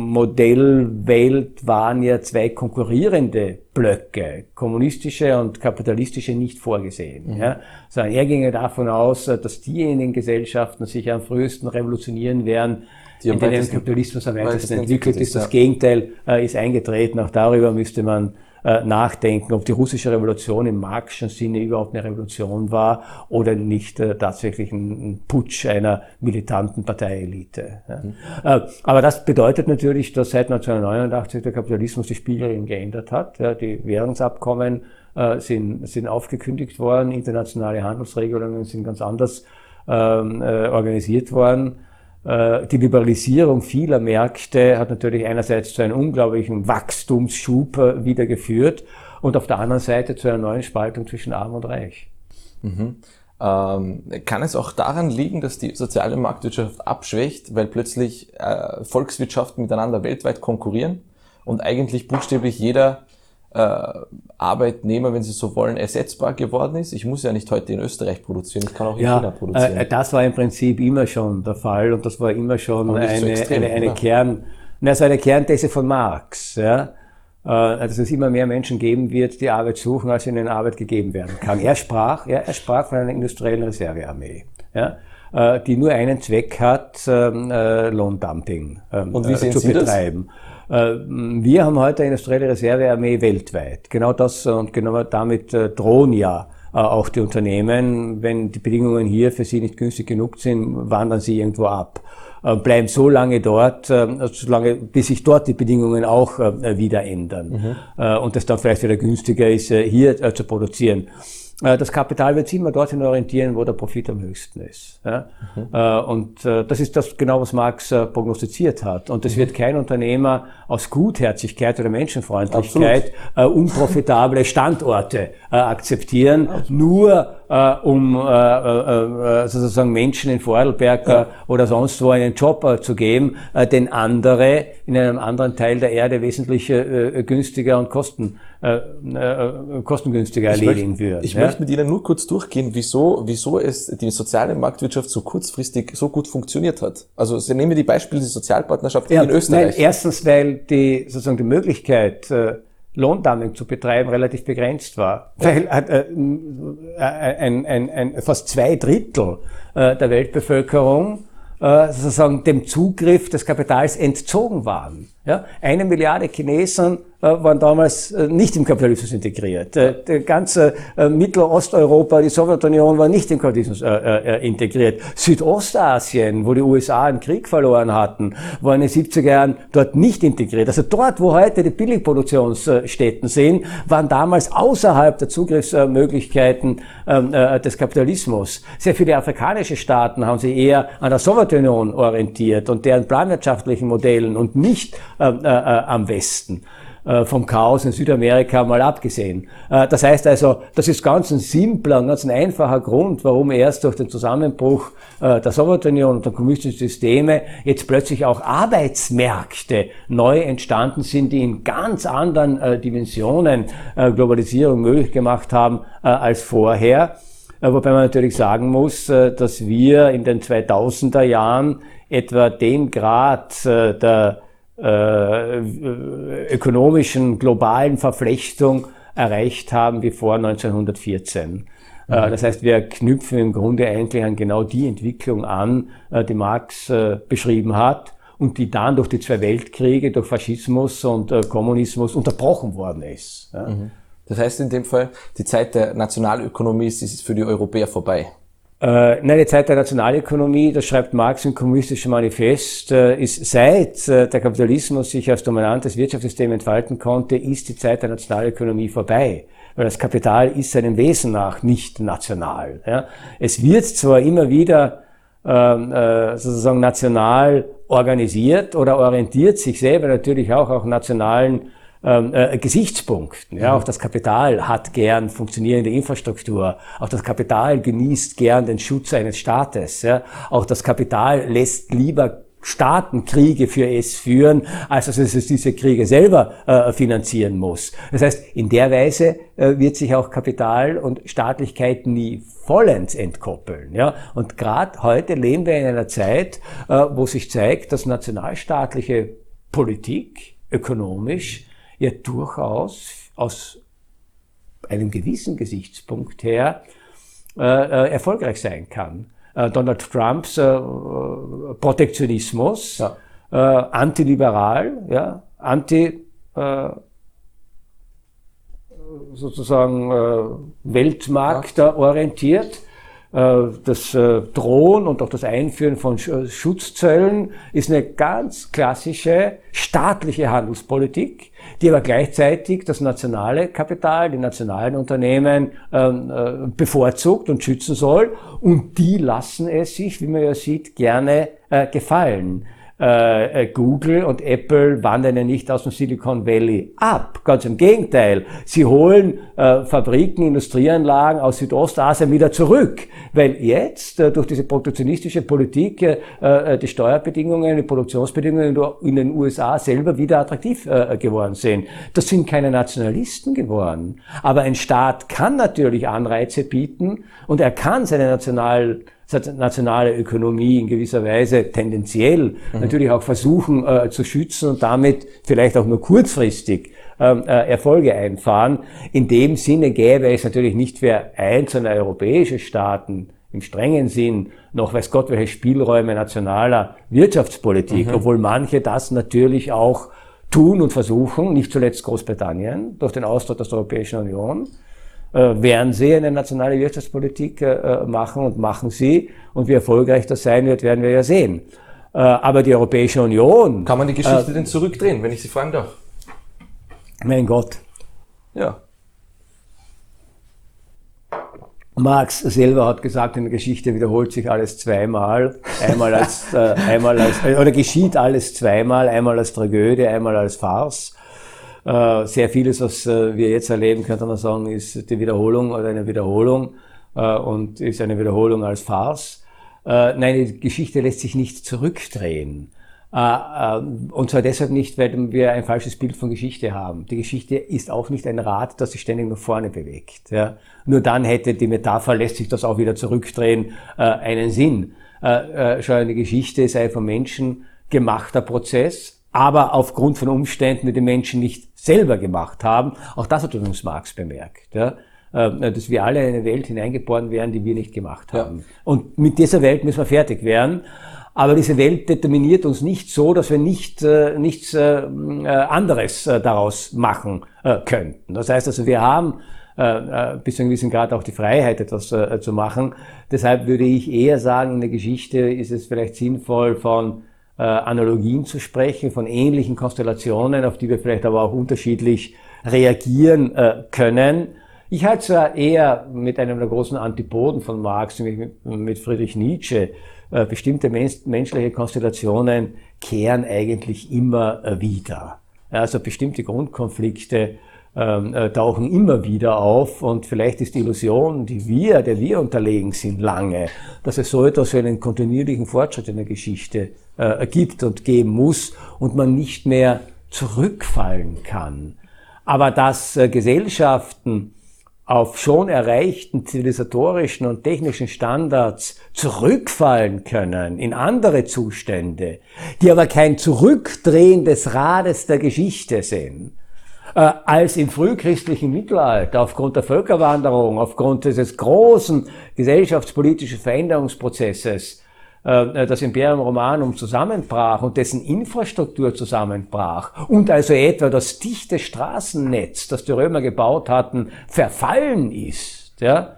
Modellwelt waren ja zwei konkurrierende Blöcke, kommunistische und kapitalistische, nicht vorgesehen. Mhm. Ja? Sondern er ginge davon aus, äh, dass diejenigen Gesellschaften sich am frühesten revolutionieren werden, in denen Kapitalismus am weitesten entwickelt ist. Das ja. Gegenteil äh, ist eingetreten. Auch darüber müsste man äh, nachdenken, ob die russische Revolution im Marxischen Sinne überhaupt eine Revolution war oder nicht äh, tatsächlich ein, ein, Putsch einer militanten Parteielite. Ja. Mhm. Äh, aber das bedeutet natürlich, dass seit 1989 der Kapitalismus die Spielregeln geändert hat. Ja, die Währungsabkommen äh, sind, sind aufgekündigt worden, internationale Handelsregelungen sind ganz anders ähm, äh, organisiert worden. Äh, die Liberalisierung vieler Märkte hat natürlich einerseits zu einem unglaublichen Wachstumsschub äh, wieder geführt und auf der anderen Seite zu einer neuen Spaltung zwischen Arm und Reich. Mhm. Ähm, kann es auch daran liegen, dass die soziale Marktwirtschaft abschwächt, weil plötzlich äh, Volkswirtschaften miteinander weltweit konkurrieren und eigentlich buchstäblich jeder Arbeitnehmer, wenn Sie so wollen, ersetzbar geworden ist. Ich muss ja nicht heute in Österreich produzieren, ich kann auch in ja, China produzieren. Äh, das war im Prinzip immer schon der Fall und das war immer schon eine, so extrem, eine, eine Kern, also eine Kernthese von Marx. Ja? Äh, dass es immer mehr Menschen geben wird, die Arbeit suchen, als ihnen Arbeit gegeben werden kann. Er sprach, ja, er sprach von einer industriellen Reservearmee. Ja? Äh, die nur einen Zweck hat, ähm, äh, Lohndumping ähm, Und wie sehen zu Sie betreiben. Das? Äh, wir haben heute eine industrielle Reservearmee weltweit. Genau das und genau damit äh, drohen ja äh, auch die Unternehmen. Wenn die Bedingungen hier für sie nicht günstig genug sind, wandern sie irgendwo ab bleiben so lange dort, solange, bis sich dort die Bedingungen auch wieder ändern mhm. und es dann vielleicht wieder günstiger ist, hier zu produzieren. Äh, das Kapital wird sich immer dorthin orientieren, wo der Profit am höchsten ist. Ja? Mhm. Und äh, das ist das genau, was Marx prognostiziert hat. Und es mhm. wird kein Unternehmer aus Gutherzigkeit oder Menschenfreundlichkeit Absolut. unprofitable Standorte akzeptieren, Absolut. nur äh, um äh, äh, sozusagen Menschen in Vorarlberg ja. oder sonst wo einen Job zu geben, den andere in einem anderen Teil der Erde wesentlich günstiger und kosten, kostengünstiger erledigen würden. Ich ja? möchte mit Ihnen nur kurz durchgehen, wieso, wieso es die soziale Marktwirtschaft so kurzfristig so gut funktioniert hat. Also Sie nehmen die Beispiele der Sozialpartnerschaft ja, in Österreich. Nein, erstens, weil die sozusagen die Möglichkeit Lohndumping zu betreiben relativ begrenzt war. Weil äh, äh, ein, ein, ein, fast zwei Drittel äh, der Weltbevölkerung äh, sozusagen dem Zugriff des Kapitals entzogen waren. Ja? Eine Milliarde Chinesen äh, waren damals äh, nicht im Kapitalismus integriert. Äh, der ganze Mittelosteuropa, die Sowjetunion war nicht im Kapitalismus integriert. Südostasien, wo die USA einen Krieg verloren hatten, war in den 70er Jahren dort nicht integriert. Also dort, wo heute die Billigproduktionsstätten sind, waren damals außerhalb der Zugriffsmöglichkeiten ähm, des Kapitalismus. Sehr viele afrikanische Staaten haben sich eher an der Sowjetunion orientiert und deren planwirtschaftlichen Modellen und nicht am Westen. Äh, vom Chaos in Südamerika mal abgesehen. Äh, das heißt also, das ist ganz ein simpler, ganz ein einfacher Grund, warum erst durch den Zusammenbruch äh, der Sowjetunion und der kommunistischen Systeme jetzt plötzlich auch Arbeitsmärkte neu entstanden sind, die in ganz anderen Dimensionen Globalisierung möglich gemacht haben als vorher. Wobei man natürlich sagen muss, dass wir in den 2000er Jahren etwa den Grad der äh, ökonomischen globalen Verflechtung erreicht haben wie vor 1914. Äh, mhm. Das heißt, wir knüpfen im Grunde eigentlich an genau die Entwicklung an, äh, die Marx äh, beschrieben hat und die dann durch die zwei Weltkriege, durch Faschismus und Kommunismus unterbrochen worden ist. Mhm. Das heißt in dem Fall, die Zeit der Nationalökonomie ist für die Europäer vorbei. Äh, nein, die Zeit der Nationalökonomie, das schreibt Marx im Kommunistischen Manifest, äh, ist seit äh, der Kapitalismus sich als dominantes Wirtschaftssystem entfalten konnte, ist die Zeit der Nationalökonomie vorbei. Weil das Kapital ist seinem Wesen nach nicht national. Es wird zwar immer wieder ähm, äh, sozusagen national organisiert oder orientiert sich selber natürlich auch auf nationalen äh, Gesichtspunkten. Ja, mhm. auch das Kapital hat gern funktionierende Infrastruktur. Auch das Kapital genießt gern den Schutz eines Staates. Ja, auch das Kapital lässt lieber Staatenkriege für es führen, als dass es diese Kriege selber äh, finanzieren muss. Das heißt, in der Weise äh, wird sich auch Kapital und Staatlichkeit nie vollends entkoppeln. Ja? Und gerade heute leben wir in einer Zeit, äh, wo sich zeigt, dass nationalstaatliche Politik ökonomisch ja durchaus aus einem gewissen Gesichtspunkt her äh, äh, erfolgreich sein kann. Äh, Donald Trumps äh, Protektionismus, ja. Äh, antiliberal, ja, anti äh, sozusagen äh, weltmarktorientiert. Äh, das äh, Drohen und auch das Einführen von äh, Schutzzöllen ist eine ganz klassische staatliche Handelspolitik, die aber gleichzeitig das nationale Kapital, die nationalen Unternehmen ähm, bevorzugt und schützen soll. Und die lassen es sich, wie man ja sieht, gerne gefallen. Äh, äh, Google und Apple wandern ja nicht aus dem Silicon Valley ab. Ganz im Gegenteil. Sie holen äh, Fabriken, Industrieanlagen aus Südostasien wieder zurück. Weil jetzt äh, durch diese protektionistische Politik äh, äh die Steuerbedingungen, die Produktionsbedingungen in den USA selber wieder attraktiv äh, geworden sind. Das sind keine Nationalisten geworden. Aber ein Staat kann natürlich Anreize bieten und er kann seine national nationale Ökonomie in gewisser Weise tendenziell mhm. natürlich auch versuchen äh, zu schützen und damit vielleicht auch nur kurzfristig ähm, äh, Erfolge einfahren. In dem Sinne gäbe es natürlich nicht für einzelne europäische Staaten im strengen Sinn noch weiß Gott welche Spielräume nationaler Wirtschaftspolitik, mhm. obwohl manche das natürlich auch tun und versuchen, nicht zuletzt Großbritannien durch den Austritt aus der Europäischen Union werden sie eine nationale Wirtschaftspolitik äh, äh, machen und machen sie. Und wie erfolgreich das sein wird, werden wir ja sehen. Äh, aber die Europäische Union. Kann man die Geschichte äh, denn zurückdrehen, wenn ich Sie fragen darf? Mein Gott. Ja. Marx selber hat gesagt, in der Geschichte wiederholt sich alles zweimal. Einmal als, äh, <laughs> einmal als, oder geschieht alles zweimal, einmal als Tragödie, einmal als Farce. Äh, sehr vieles, was äh, wir jetzt erleben, könnte man sagen, ist die Wiederholung oder eine Wiederholung äh, und ist eine Wiederholung als Farce. nein, die Geschichte lässt sich nicht zurückdrehen. und zwar deshalb nicht, weil wir ein falsches Bild von Geschichte haben. Die Geschichte ist auch nicht ein Rad, das sich ständig nach vorne bewegt. Ja? Nur dann hätte die Metapher, lässt sich das auch wieder zurückdrehen, einen Sinn. schon eine Geschichte ist ein von Menschen gemachter Prozess, aber aufgrund von Umständen, die die Menschen nicht selber gemacht haben. Auch das hat uns Marx bemerkt. Ja? Äh, dass wir alle in eine Welt hineingeboren wären, die wir nicht gemacht haben. Ja. Und mit dieser Welt müssen wir fertig werden. Aber diese Welt determiniert uns nicht so, dass wir nicht, äh, nichts äh, äh anderes äh, daraus machen äh, könnten. Das heißt also, wir haben äh, bis zu einem gewissen Grad auch die Freiheit, etwas äh, zu machen. Deshalb würde ich eher sagen, in der Geschichte ist es vielleicht sinnvoll, von äh, Analogien zu sprechen, von ähnlichen Konstellationen, auf die wir vielleicht aber auch unterschiedlich reagieren äh, können. Ich halte zwar eher mit einem der großen Antipoden von Marx, nämlich mit Friedrich Nietzsche, äh, bestimmte menschliche Konstellationen kehren eigentlich immer äh, wieder. Also bestimmte Grundkonflikte äh, tauchen immer wieder auf und vielleicht ist die Illusion, die wir, der wir unterlegen sind, lange, dass es so etwas wie einen kontinuierlichen Fortschritt in der Geschichte äh, gibt und geben muss und man nicht mehr zurückfallen kann. Aber dass äh, Gesellschaften auf schon erreichten zivilisatorischen und technischen Standards zurückfallen können in andere Zustände, die aber kein Zurückdrehen des Rades der Geschichte sind, als im frühchristlichen Mittelalter aufgrund der Völkerwanderung, aufgrund dieses großen gesellschaftspolitischen Veränderungsprozesses äh, das Imperium Romanum zusammenbrach und dessen Infrastruktur zusammenbrach und also etwa das dichte Straßennetz, das die Römer gebaut hatten, verfallen ist, ja,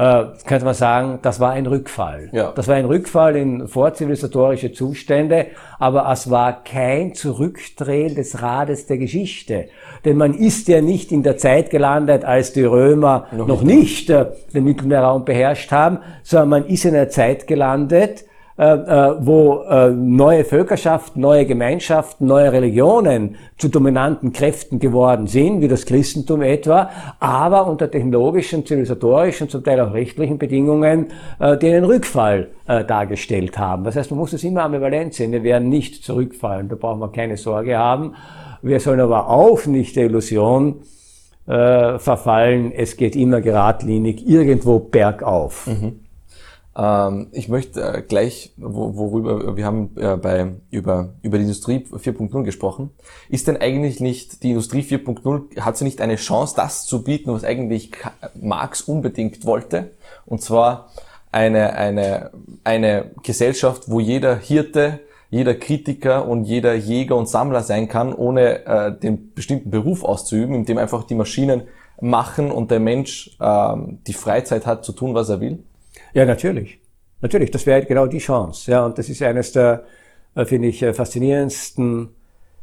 äh, könnte man sagen, das war ein Rückfall. Ja. Das war ein Rückfall in vorzivilisatorische Zustände, aber es war kein Zurückdrehen des Rades der Geschichte. Denn man ist ja nicht in der Zeit gelandet, als die Römer noch, noch nicht, nicht äh, den Mittelmeerraum beherrscht haben, sondern man ist in einer Zeit gelandet, wo äh, neue Völkerschaften, neue Gemeinschaften, neue Religionen zu dominanten Kräften geworden sind, wie das Christentum etwa, aber unter technologischen, zivilisatorischen, zum Teil auch rechtlichen Bedingungen, die einen Rückfall dargestellt haben. Das heißt, man muss es immer ambivalent sehen. Wir werden nicht zurückfallen, da brauchen wir keine Sorge haben. Wir sollen aber auch nicht der Illusion äh, verfallen, es geht immer geradlinig irgendwo bergauf. Mhm. Ähm, ich möchte äh, gleich, worüber wir haben äh, bei, über, über die Industrie 4.0 gesprochen. Ist denn eigentlich nicht die Industrie 4.0, hat sie nicht eine Chance, das zu bieten, was eigentlich Marx unbedingt wollte? Und zwar eine, eine, eine Gesellschaft, wo jeder Hirte, jeder Kritiker und jeder Jäger und Sammler sein kann, ohne äh, den bestimmten Beruf auszuüben, indem einfach die Maschinen machen und der Mensch ähm, die Freizeit hat zu tun, was er will? Ja, natürlich. Natürlich, das wäre genau die Chance. Ja, und das ist eines der, äh, finde ich, äh, faszinierendsten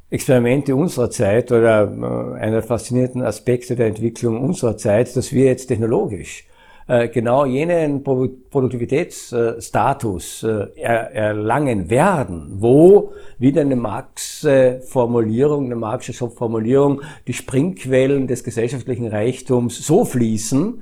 Experimente unserer Zeit oder äh, einer der faszinierenden Aspekte der Entwicklung unserer Zeit, dass wir jetzt technologisch genau jenen Produktivitätsstatus erlangen werden, wo wieder eine Marx-Formulierung, eine Marxische Formulierung, die Springquellen des gesellschaftlichen Reichtums so fließen,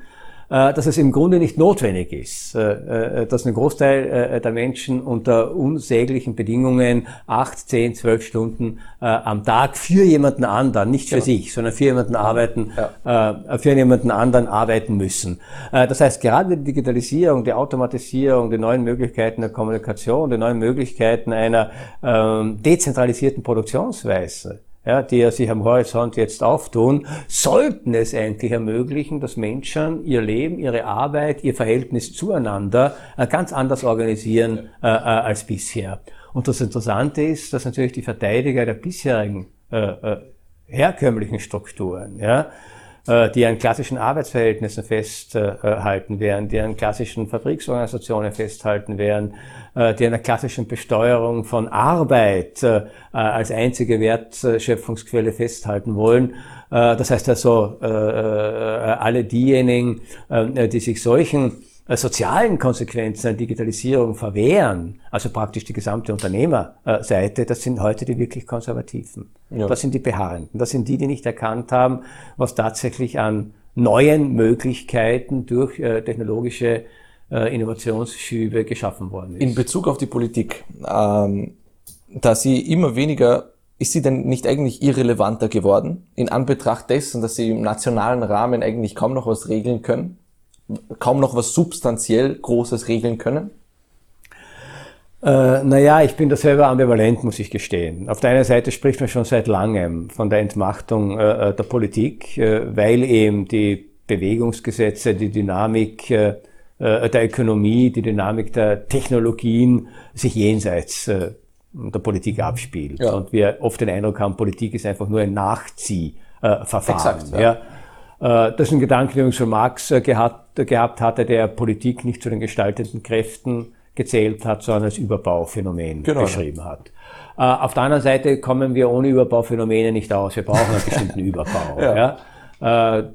dass es im Grunde nicht notwendig ist, äh, äh, dass ein Großteil der Menschen unter unsäglichen Bedingungen acht, zehn, zwölf Stunden am Tag für jemanden anderen, nicht für ja. sich, sondern für jemanden arbeiten, ja. für jemanden anderen arbeiten müssen. Das heißt, gerade die Digitalisierung, die Automatisierung, die neuen Möglichkeiten der Kommunikation, die neuen Möglichkeiten einer ähm, dezentralisierten Produktionsweise, ja, die ja sich am Horizont jetzt auftun, sollten es eigentlich ermöglichen, dass Menschen ihr Leben, ihre Arbeit, ihr Verhältnis zueinander äh, ganz anders organisieren äh, äh, als bisher. Und das Interessante ist, dass natürlich die Verteidiger der bisherigen äh, äh herkömmlichen Strukturen, ja, die an klassischen Arbeitsverhältnissen festhalten werden, die an klassischen Fabriksorganisationen festhalten werden, äh, die an der klassischen Besteuerung von Arbeit äh, als einzige Wertschöpfungsquelle festhalten wollen. Das heißt also, alle diejenigen, die sich solchen sozialen Konsequenzen der Digitalisierung verwehren, also praktisch die gesamte Unternehmerseite, das sind heute die wirklich Konservativen. Ja. Das sind die Beharrenden. Das sind die, die nicht erkannt haben, was tatsächlich an neuen Möglichkeiten durch äh, technologische äh, Innovationsschübe geschaffen worden ist. In Bezug auf die Politik, ähm, da sie immer weniger ist sie denn nicht eigentlich irrelevanter geworden in Anbetracht dessen, dass sie im nationalen Rahmen eigentlich kaum noch was regeln können? Kaum noch was substanziell Großes regeln können? Äh, naja, ich bin da selber ambivalent, muss ich gestehen. Auf der einen Seite spricht man schon seit langem von der Entmachtung äh, der Politik, äh, weil eben die Bewegungsgesetze, die Dynamik äh, äh, der Ökonomie, die Dynamik der Technologien sich jenseits äh, der Politik abspielt. Ja. Und wir oft den Eindruck haben, Politik ist einfach nur ein Nachziehverfahren. Exakt, ja. ja. Äh, das ist ein Gedanke, den schon Marx äh, gehabt, gehabt hatte, der Politik nicht zu den gestaltenden Kräften gezählt hat, sondern als Überbauphänomen genau. beschrieben hat. Äh, auf der anderen Seite kommen wir ohne Überbauphänomene nicht aus. Wir brauchen einen bestimmten <laughs> Überbau. ja. ja.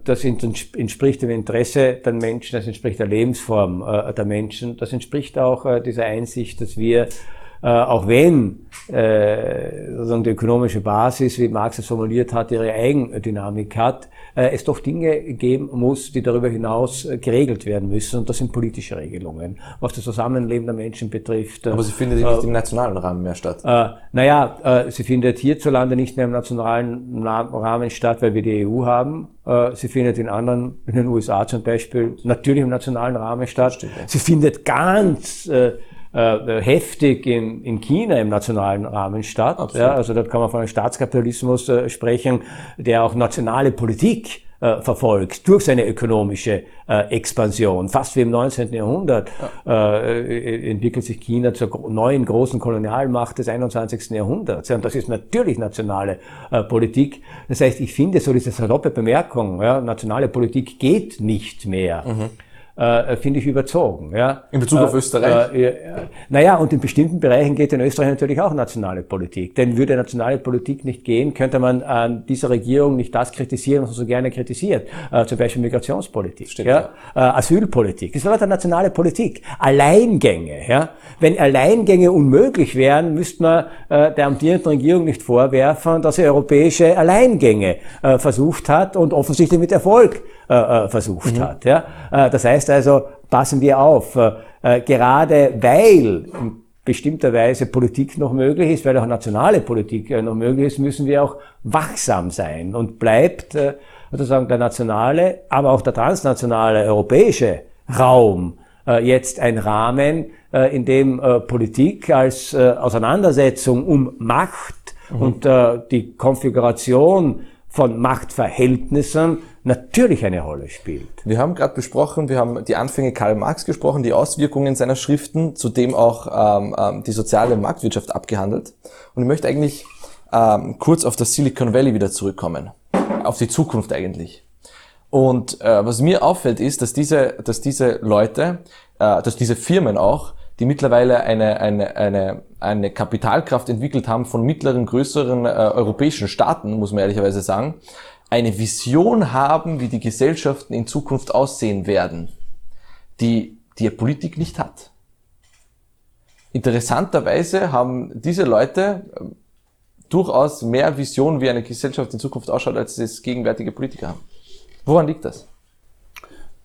Das entspricht dem Interesse der Menschen, das entspricht der Lebensform der Menschen, das entspricht auch dieser Einsicht, dass wir äh, auch wenn äh, sozusagen die ökonomische Basis, wie Marx es formuliert hat, ihre Eigendynamik hat, äh, es doch Dinge geben muss, die darüber hinaus äh, geregelt werden müssen. Und das sind politische Regelungen, was das Zusammenleben der Menschen betrifft. Aber sie findet nicht im nationalen Rahmen mehr statt. Äh, naja, äh, sie findet hierzulande nicht mehr im nationalen Rahmen statt, weil wir die EU haben. Äh, sie findet in anderen, in den USA zum Beispiel, natürlich im nationalen Rahmen statt. Stimmt, ja. Sie findet ganz äh, äh, heftig in, in China im nationalen Rahmen statt. Ja, also dort kann man von einem Staatskapitalismus äh, sprechen, der auch nationale Politik äh, verfolgt durch seine ökonomische äh, Expansion. Fast wie im 19. Jahrhundert ja. äh, entwickelt sich China zur neuen großen Kolonialmacht des 21. Jahrhunderts. Ja, und das ist natürlich nationale äh, Politik. Das heißt, ich finde so diese saloppe Bemerkung, ja, nationale Politik geht nicht mehr. Mhm äh, finde ich überzogen. Ja. In Bezug auf äh, Österreich? Äh, naja, und in bestimmten Bereichen geht in Österreich natürlich auch nationale Politik. Denn würde nationale Politik nicht gehen, könnte man an dieser Regierung nicht das kritisieren, was man so gerne kritisiert. Äh, zum Beispiel Migrationspolitik, Stimmt, ja? ja. Äh, Asylpolitik. Das war eine nationale Politik. Alleingänge. Ja? Wenn Alleingänge unmöglich wären, müsste man der amtierenden Regierung nicht vorwerfen, dass sie europäische Alleingänge versucht hat und offensichtlich mit Erfolg äh, äh, versucht mhm. hat. Ja? Äh, das heißt also, passen wir auf, äh, gerade weil in bestimmter Weise Politik noch möglich ist, weil auch nationale Politik noch möglich ist, müssen wir auch wachsam sein und bleibt sozusagen der nationale, aber auch der transnationale europäische Raum jetzt ein Rahmen, in dem Politik als Auseinandersetzung um Macht mhm. und die Konfiguration von Machtverhältnissen natürlich eine Rolle spielt. Wir haben gerade besprochen, wir haben die Anfänge Karl Marx gesprochen, die Auswirkungen seiner Schriften, zudem auch ähm, ähm, die soziale Marktwirtschaft abgehandelt. Und ich möchte eigentlich ähm, kurz auf das Silicon Valley wieder zurückkommen, auf die Zukunft eigentlich. Und äh, was mir auffällt, ist, dass diese, dass diese Leute, äh, dass diese Firmen auch, die mittlerweile eine, eine, eine, eine Kapitalkraft entwickelt haben von mittleren, größeren äh, europäischen Staaten, muss man ehrlicherweise sagen, eine Vision haben, wie die Gesellschaften in Zukunft aussehen werden, die die Politik nicht hat. Interessanterweise haben diese Leute äh, durchaus mehr Vision, wie eine Gesellschaft in Zukunft ausschaut, als es gegenwärtige Politiker haben. Woran liegt das?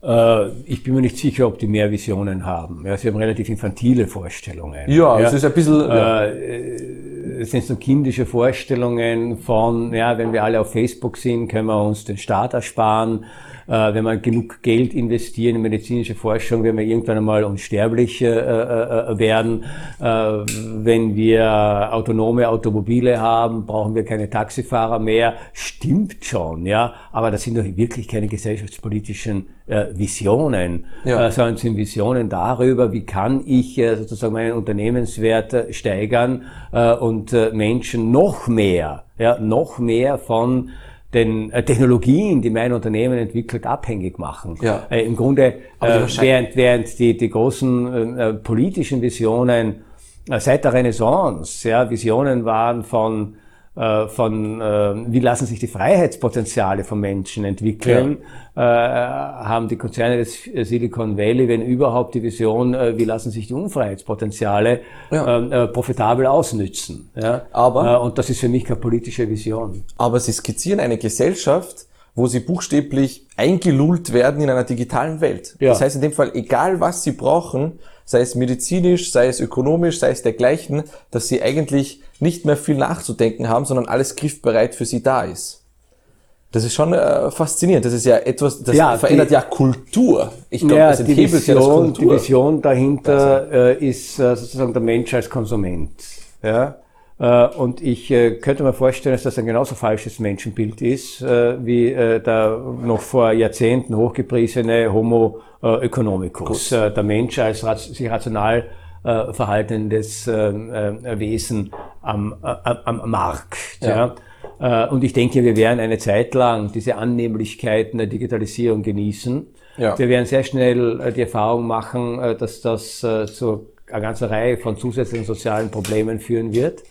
Äh, ich bin mir nicht sicher, ob die mehr Visionen haben. Ja, sie haben relativ infantile Vorstellungen. Ja, ja. es ist ein bisschen... Ja. Äh, es sind so kindische Vorstellungen von, ja, wenn wir alle auf Facebook sind, können wir uns den Staat ersparen wenn wir genug Geld investieren in medizinische Forschung, werden wir irgendwann einmal unsterblich äh, äh, äh werden. Äh, wenn wir autonome Automobile haben, brauchen wir keine Taxifahrer mehr. Stimmt schon, ja, aber das sind doch wirklich keine gesellschaftspolitischen äh, Visionen, ja. sondern sind Visionen darüber, wie kann ich sozusagen meinen Unternehmenswert steigern und Menschen noch mehr, ja, noch mehr von den äh, Technologien, die mein Unternehmen entwickelt, abhängig machen. Ja. Äh, Im Grunde, äh, während, während die, die großen äh, politischen Visionen äh, seit der Renaissance, ja, Visionen waren von äh, von äh, wie lassen sich die Freiheitspotenziale von Menschen entwickeln, ja. äh, haben die Konzerne des Silicon Valley, wenn überhaupt die Vision, äh, wie lassen sich die Unfreiheitspotenziale ja. Ähm, äh, profitabel ausnützen. Ja? Aber, und das ist für mich keine politische Vision. Aber Sie skizzieren eine Gesellschaft, wo sie buchstäblich eingelullt werden in einer digitalen Welt. Ja. Das heißt in dem Fall, egal was sie brauchen, sei es medizinisch, sei es ökonomisch, sei es dergleichen, dass sie eigentlich nicht mehr viel nachzudenken haben, sondern alles griffbereit für sie da ist. Das ist schon äh, faszinierend. Das ist ja etwas, das ja, verändert die, ja Kultur. Ich glaube, ja, das enthebelt ja das Kultur. Die Vision dahinter äh, ist äh, sozusagen der Mensch als Konsument. Ja? Äh, und ich äh, könnte mir vorstellen, dass das ein genauso falsches Menschenbild ist, äh, wie der noch vor Jahrzehnten hochgepriesene Homo economicus. Der Mensch als sich rational verhaltendes Wesen am, am Markt. Ja. ja. Und ich denke, wir werden eine Zeit lang diese Annehmlichkeiten der Digitalisierung genießen. Ja. Wir werden sehr schnell die Erfahrung machen, dass das zu einer ganzen Reihe von zusätzlichen sozialen Problemen führen wird.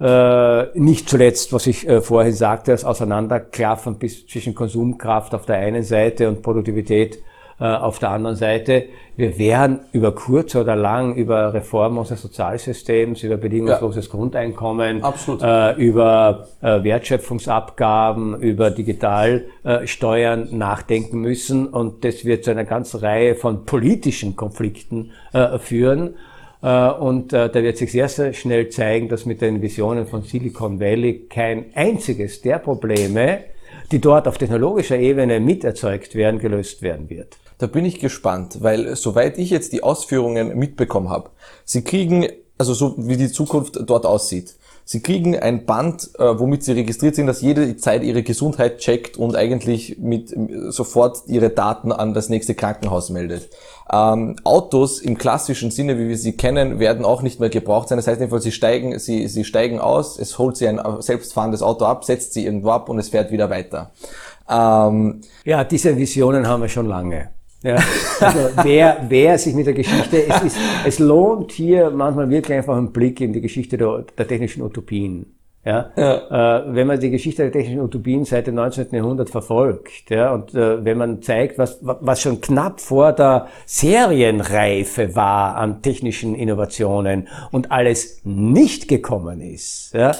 Äh, nicht zuletzt, was ich äh, vorhin sagte, das Auseinanderklaffen zwischen Konsumkraft auf der einen Seite und Produktivität äh, auf der anderen Seite. Wir werden über kurz oder lang über Reform unseres Sozialsystems, über bedingungsloses ja. Grundeinkommen, äh, über äh, Wertschöpfungsabgaben, über Digitalsteuern nachdenken müssen. Und das wird zu einer ganzen Reihe von politischen Konflikten äh, führen. Äh, und äh, da wird sich sehr, sehr schnell zeigen, dass mit den Visionen von Silicon Valley kein einziges der Probleme, die dort auf technologischer Ebene miterzeugt werden, gelöst werden wird. Da bin ich gespannt, weil soweit ich jetzt die Ausführungen mitbekommen habe, sie kriegen, also so wie die Zukunft dort aussieht, Sie kriegen ein Band, äh, womit Sie registriert sind, das jede Zeit Ihre Gesundheit checkt und eigentlich mit sofort Ihre Daten an das nächste Krankenhaus meldet. Ähm, Autos im klassischen Sinne, wie wir sie kennen, werden auch nicht mehr gebraucht sein. Das heißt einfach, sie steigen, sie, sie steigen aus, es holt sie ein selbstfahrendes Auto ab, setzt sie irgendwo ab und es fährt wieder weiter. Ähm, ja, diese Visionen haben wir schon lange. Ja, also <laughs> wer, wer sich mit der Geschichte, es, ist, es lohnt hier manchmal wirklich einfach einen Blick in die Geschichte der, der technischen Utopien. Ja? ja. Äh, wenn man die Geschichte der technischen Utopien seit dem 19. Jahrhundert verfolgt, ja, und äh, wenn man zeigt, was, was schon knapp vor der Serienreife war an technischen Innovationen und alles nicht gekommen ist, ja,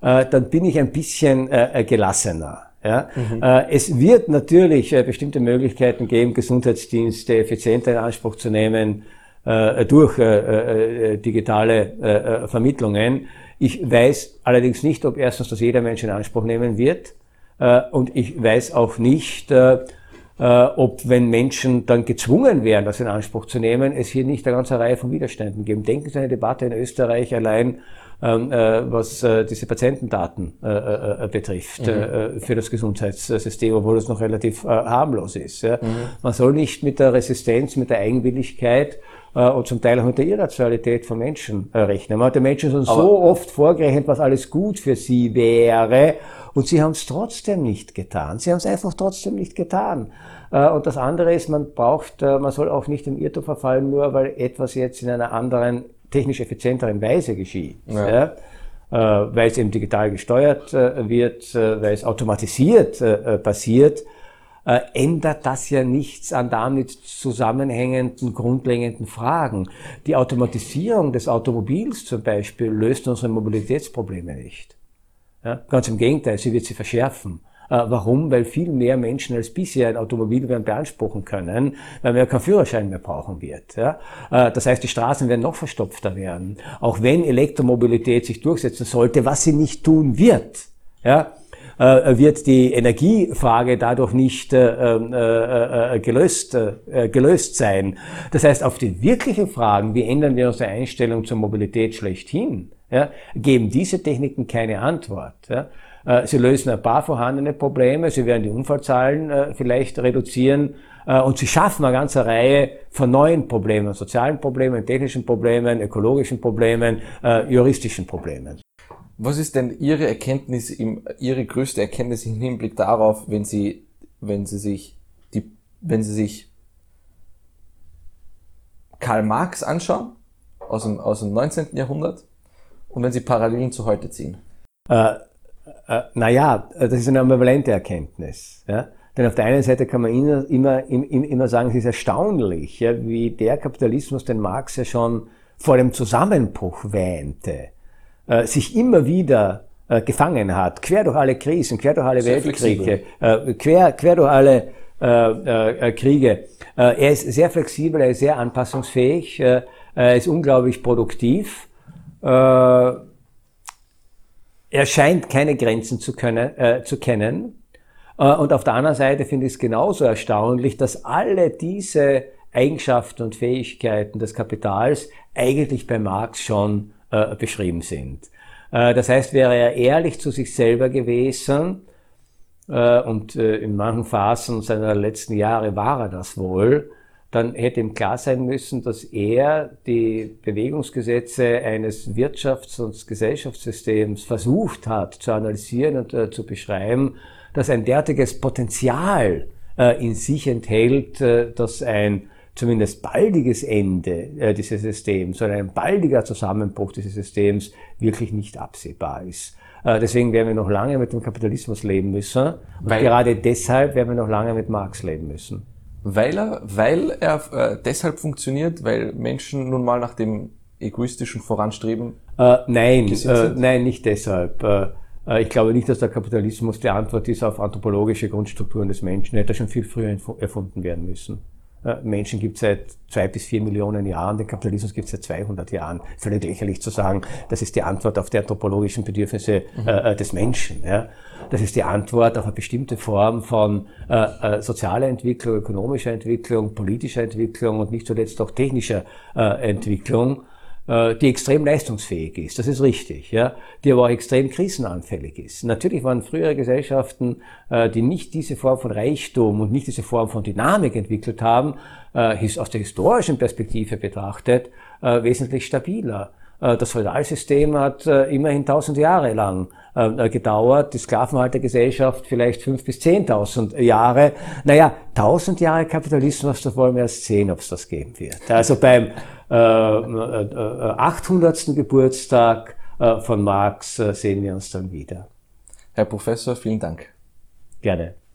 äh, dann bin ich ein bisschen äh, gelassener. Ja? Mhm. Äh, es wird natürlich äh, bestimmte Möglichkeiten geben, Gesundheitsdienste effizienter in Anspruch zu nehmen äh, durch digitale Vermittlungen. Ich weiß allerdings nicht, ob erstens das jeder Mensch in Anspruch nehmen wird und ich weiß auch nicht, ob wenn Menschen dann gezwungen wären, das in Anspruch zu nehmen, es hier nicht eine ganze Reihe von Widerständen geben. Denken Sie an eine Debatte in Österreich allein ähm, äh, was äh, diese Patientendaten äh, betrifft mhm. für das Gesundheitssystem, obwohl es noch relativ harmlos ist. Mhm. Man soll nicht mit der Resistenz, mit der Eigenwilligkeit äh, und zum Teil auch mit der Irrationalität von Menschen äh, rechnen. Man hat den Menschen schon so oft vorgerechnet, was alles gut für sie wäre und sie haben es trotzdem nicht getan. Sie haben es einfach trotzdem nicht getan. Äh, und das andere ist, man braucht, äh, man soll auch nicht im Irrtum verfallen, nur weil etwas jetzt in einer anderen, technisch effizienteren Weise geschieht. Ja. Ja? Äh, weil es eben digital gesteuert wird, weil es automatisiert passiert, ändert das ja nichts an damit zusammenhängenden, grundlegenden Fragen. Die Automatisierung des Automobils zum Beispiel löst unsere Mobilitätsprobleme nicht. Ja? Ganz im Gegenteil, sie wird sie verschärfen. Äh, warum? Weil viel mehr Menschen als bisher ein Automobil werden beanspruchen können, weil man ja keinen Führerschein mehr brauchen wird. Ja? Äh, das heißt, die Straßen werden noch verstopfter werden. Auch wenn Elektromobilität sich durchsetzen sollte, was sie nicht tun wird. Ja? Äh, wird die Energiefrage dadurch nicht äh, äh, gelöst, gelöst sein. Das heißt, auf die wirklichen Fragen, wie ändern wir unsere Einstellung zur Mobilität schlechthin, ja, geben diese Techniken keine Antwort. Ja. Äh, sie lösen ein paar vorhandene Probleme, sie werden die Unfallzahlen äh, vielleicht reduzieren äh, und sie schaffen eine ganze Reihe von neuen Problemen, sozialen Problemen, technischen Problemen, ökologischen Problemen, juristischen Problemen. Was ist denn Ihre Erkenntnis, Ihre größte Erkenntnis im Hinblick darauf, wenn Sie, wenn Sie sich die, wenn Sie sich Karl Marx anschauen aus dem, aus dem 19. Jahrhundert und wenn Sie Parallelen zu heute ziehen? Äh, äh, naja, das ist eine ambivalente Erkenntnis. Ja? Denn auf der einen Seite kann man immer, immer, immer sagen, es ist erstaunlich, ja, wie der Kapitalismus, den Marx ja schon vor dem Zusammenbruch wähnte, äh, sich immer wieder äh, gefangen hat, quer durch alle Krisen, quer durch alle sehr Weltkriege, äh, quer, quer durch alle äh, äh, Kriege. er ist sehr flexibel, er ist sehr anpassungsfähig, er ist unglaublich produktiv. Er scheint keine Grenzen zu, können, äh, zu kennen. Äh, und auf der anderen Seite finde ich es genauso erstaunlich, dass alle diese Eigenschaften und Fähigkeiten des Kapitals eigentlich bei Marx schon äh, beschrieben sind. Äh, das heißt, wäre er ehrlich zu sich selber gewesen, äh, und in manchen Phasen seiner letzten Jahre war er das wohl, dann hätte ihm klar sein müssen, dass er die Bewegungsgesetze eines Wirtschafts- und Gesellschaftssystems versucht hat zu analysieren und zu beschreiben, dass ein derartiges Potenzial in sich enthält, dass ein zumindest baldiges Ende äh, dieses Systems oder ein baldiger Zusammenbruch dieses Systems wirklich nicht absehbar ist. Äh, deswegen werden wir noch lange mit dem Kapitalismus leben müssen. Und Weil gerade deshalb werden wir noch lange mit Marx leben müssen weil er, weil er äh, deshalb funktioniert, weil Menschen nun mal nach dem egoistischen Voranstreben? Äh, nein, äh, nein, nicht deshalb. Äh, äh, ich glaube nicht, dass der Kapitalismus die Antwort ist auf anthropologische Grundstrukturen des Menschen. Er hätte schon viel früher erfunden werden müssen. Äh, Menschen gibt es seit zwei bis vier Millionen Jahren, den Kapitalismus gibt es seit 200 Jahren. Völlig lächerlich zu sagen, das ist die Antwort auf die anthropologischen Bedürfnisse mhm. äh, des Menschen. Ja. Das ist die Antwort auf eine bestimmte Form von äh, äh, sozialer Entwicklung, ökonomischer Entwicklung, politischer Entwicklung und nicht zuletzt auch technischer äh, Entwicklung. Äh, die extrem leistungsfähig ist, das ist richtig, ja, die aber auch extrem krisenanfällig ist. Natürlich waren frühere Gesellschaften, äh, die nicht diese Form von Reichtum und nicht diese Form von Dynamik entwickelt haben, äh, aus der historischen Perspektive betrachtet, wesentlich stabiler. Das Feudalsystem hat immerhin tausend Jahre lang gedauert, die Sklavenhaltergesellschaft vielleicht fünf bis zehntausend Jahre. Naja, tausend Jahre Kapitalismus, das wollen wir erst sehen, ob es das geben wird. Also beim 800. Äh, äh, Geburtstag äh, von Marx sehen wir uns dann wieder. Herr Professor, vielen Dank. Gerne.